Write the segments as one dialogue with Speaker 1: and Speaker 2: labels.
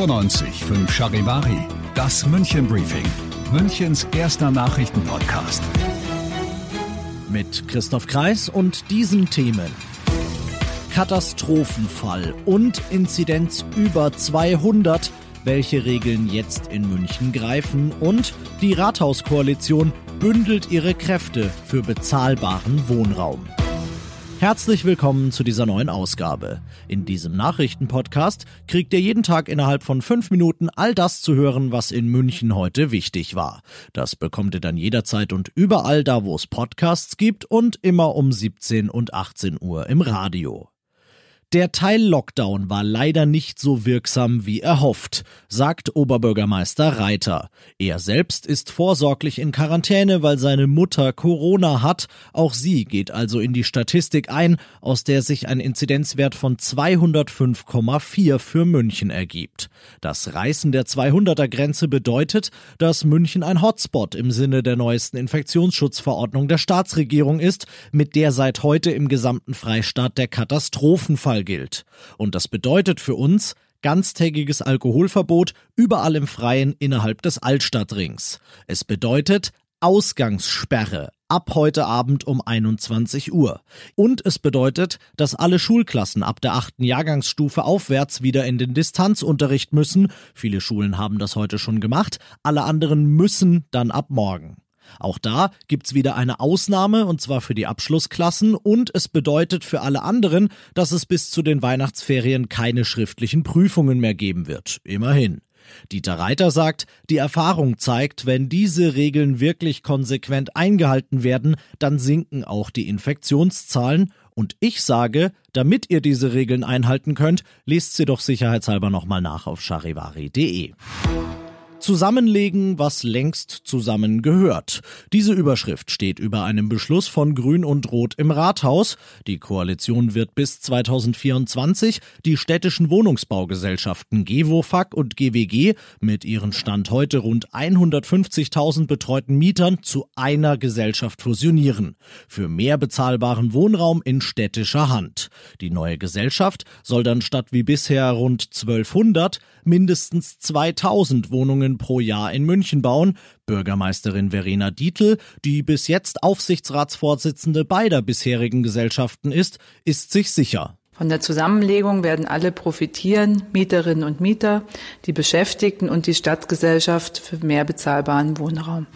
Speaker 1: 95 5 Charivari, das München Briefing, Münchens erster Nachrichtenpodcast.
Speaker 2: Mit Christoph Kreis und diesen Themen. Katastrophenfall und Inzidenz über 200, welche Regeln jetzt in München greifen und die Rathauskoalition bündelt ihre Kräfte für bezahlbaren Wohnraum. Herzlich willkommen zu dieser neuen Ausgabe. In diesem Nachrichtenpodcast kriegt ihr jeden Tag innerhalb von fünf Minuten all das zu hören, was in München heute wichtig war. Das bekommt ihr dann jederzeit und überall da, wo es Podcasts gibt und immer um 17 und 18 Uhr im Radio. Der Teil-Lockdown war leider nicht so wirksam wie erhofft, sagt Oberbürgermeister Reiter. Er selbst ist vorsorglich in Quarantäne, weil seine Mutter Corona hat. Auch sie geht also in die Statistik ein, aus der sich ein Inzidenzwert von 205,4 für München ergibt. Das Reißen der 200er Grenze bedeutet, dass München ein Hotspot im Sinne der neuesten Infektionsschutzverordnung der Staatsregierung ist, mit der seit heute im gesamten Freistaat der Katastrophenfall Karneval gilt. Und das bedeutet für uns ganztägiges Alkoholverbot überall im Freien innerhalb des Altstadtrings. Es bedeutet Ausgangssperre ab heute Abend um 21 Uhr. Und es bedeutet, dass alle Schulklassen ab der achten Jahrgangsstufe aufwärts wieder in den Distanzunterricht müssen. Viele Schulen haben das heute schon gemacht, alle anderen müssen dann ab morgen. Auch da gibt's wieder eine Ausnahme, und zwar für die Abschlussklassen, und es bedeutet für alle anderen, dass es bis zu den Weihnachtsferien keine schriftlichen Prüfungen mehr geben wird. Immerhin. Dieter Reiter sagt, die Erfahrung zeigt, wenn diese Regeln wirklich konsequent eingehalten werden, dann sinken auch die Infektionszahlen. Und ich sage, damit ihr diese Regeln einhalten könnt, lest sie doch sicherheitshalber nochmal nach auf charivari.de. Zusammenlegen, was längst zusammengehört. Diese Überschrift steht über einem Beschluss von Grün und Rot im Rathaus. Die Koalition wird bis 2024 die städtischen Wohnungsbaugesellschaften GEWOFAG und GWG mit ihren Stand heute rund 150.000 betreuten Mietern zu einer Gesellschaft fusionieren. Für mehr bezahlbaren Wohnraum in städtischer Hand. Die neue Gesellschaft soll dann statt wie bisher rund 1200 mindestens 2000 Wohnungen Wohnungen pro Jahr in München bauen. Bürgermeisterin Verena Dietl, die bis jetzt Aufsichtsratsvorsitzende beider bisherigen Gesellschaften ist, ist sich sicher.
Speaker 3: Von der Zusammenlegung werden alle profitieren, Mieterinnen und Mieter, die Beschäftigten und die Stadtgesellschaft für mehr bezahlbaren Wohnraum.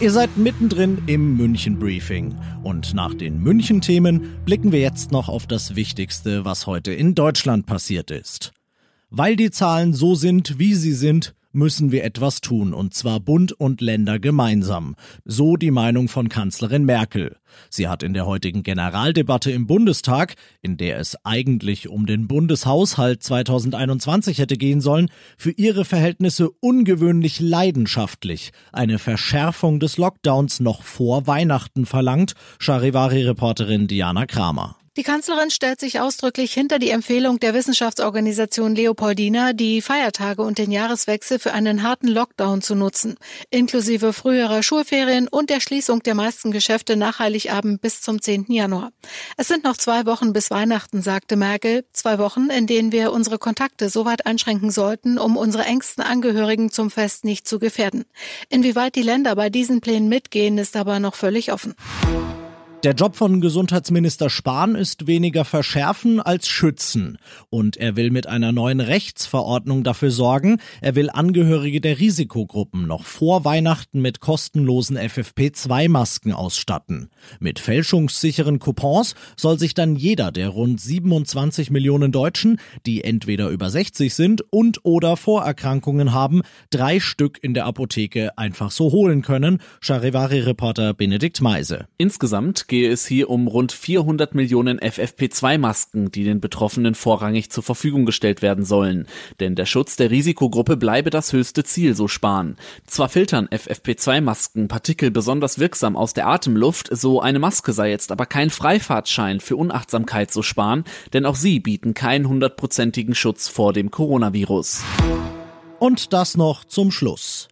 Speaker 2: Ihr seid mittendrin im München Briefing und nach den München Themen blicken wir jetzt noch auf das Wichtigste, was heute in Deutschland passiert ist. Weil die Zahlen so sind, wie sie sind, müssen wir etwas tun, und zwar Bund und Länder gemeinsam. So die Meinung von Kanzlerin Merkel. Sie hat in der heutigen Generaldebatte im Bundestag, in der es eigentlich um den Bundeshaushalt 2021 hätte gehen sollen, für ihre Verhältnisse ungewöhnlich leidenschaftlich eine Verschärfung des Lockdowns noch vor Weihnachten verlangt, Charivari-Reporterin Diana Kramer.
Speaker 4: Die Kanzlerin stellt sich ausdrücklich hinter die Empfehlung der Wissenschaftsorganisation Leopoldina, die Feiertage und den Jahreswechsel für einen harten Lockdown zu nutzen, inklusive früherer Schulferien und der Schließung der meisten Geschäfte nach Heiligabend bis zum 10. Januar. Es sind noch zwei Wochen bis Weihnachten, sagte Merkel, zwei Wochen, in denen wir unsere Kontakte so weit einschränken sollten, um unsere engsten Angehörigen zum Fest nicht zu gefährden. Inwieweit die Länder bei diesen Plänen mitgehen, ist aber noch völlig offen.
Speaker 2: Der Job von Gesundheitsminister Spahn ist weniger verschärfen als schützen. Und er will mit einer neuen Rechtsverordnung dafür sorgen, er will Angehörige der Risikogruppen noch vor Weihnachten mit kostenlosen FFP2-Masken ausstatten. Mit fälschungssicheren Coupons soll sich dann jeder der rund 27 Millionen Deutschen, die entweder über 60 sind und oder Vorerkrankungen haben, drei Stück in der Apotheke einfach so holen können, Charivari-Reporter Benedikt Meise.
Speaker 5: Insgesamt gehe es hier um rund 400 Millionen FFP2-Masken, die den Betroffenen vorrangig zur Verfügung gestellt werden sollen. Denn der Schutz der Risikogruppe bleibe das höchste Ziel, so Spahn. Zwar filtern FFP2-Masken Partikel besonders wirksam aus der Atemluft, so eine Maske sei jetzt aber kein Freifahrtschein für Unachtsamkeit, so Spahn, denn auch sie bieten keinen hundertprozentigen Schutz vor dem Coronavirus.
Speaker 2: Und das noch zum Schluss.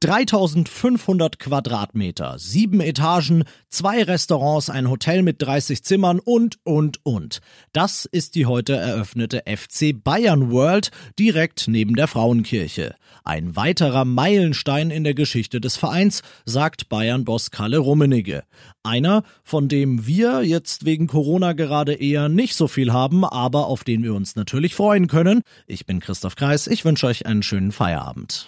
Speaker 2: 3500 Quadratmeter, sieben Etagen, zwei Restaurants, ein Hotel mit 30 Zimmern und, und, und. Das ist die heute eröffnete FC Bayern World direkt neben der Frauenkirche. Ein weiterer Meilenstein in der Geschichte des Vereins, sagt Bayern-Boss Kalle Rummenigge. Einer, von dem wir jetzt wegen Corona gerade eher nicht so viel haben, aber auf den wir uns natürlich freuen können. Ich bin Christoph Kreis, ich wünsche euch einen schönen Feierabend.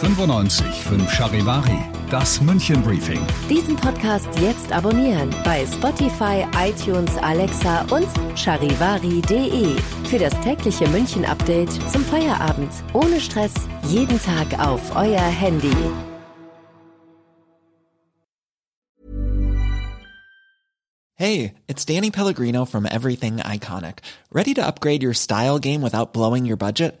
Speaker 1: 95 5 Charivari, das München Briefing.
Speaker 6: Diesen Podcast jetzt abonnieren bei Spotify, iTunes, Alexa und charivari.de. Für das tägliche München Update zum Feierabend. Ohne Stress, jeden Tag auf euer Handy.
Speaker 7: Hey, it's Danny Pellegrino from Everything Iconic. Ready to upgrade your style game without blowing your budget?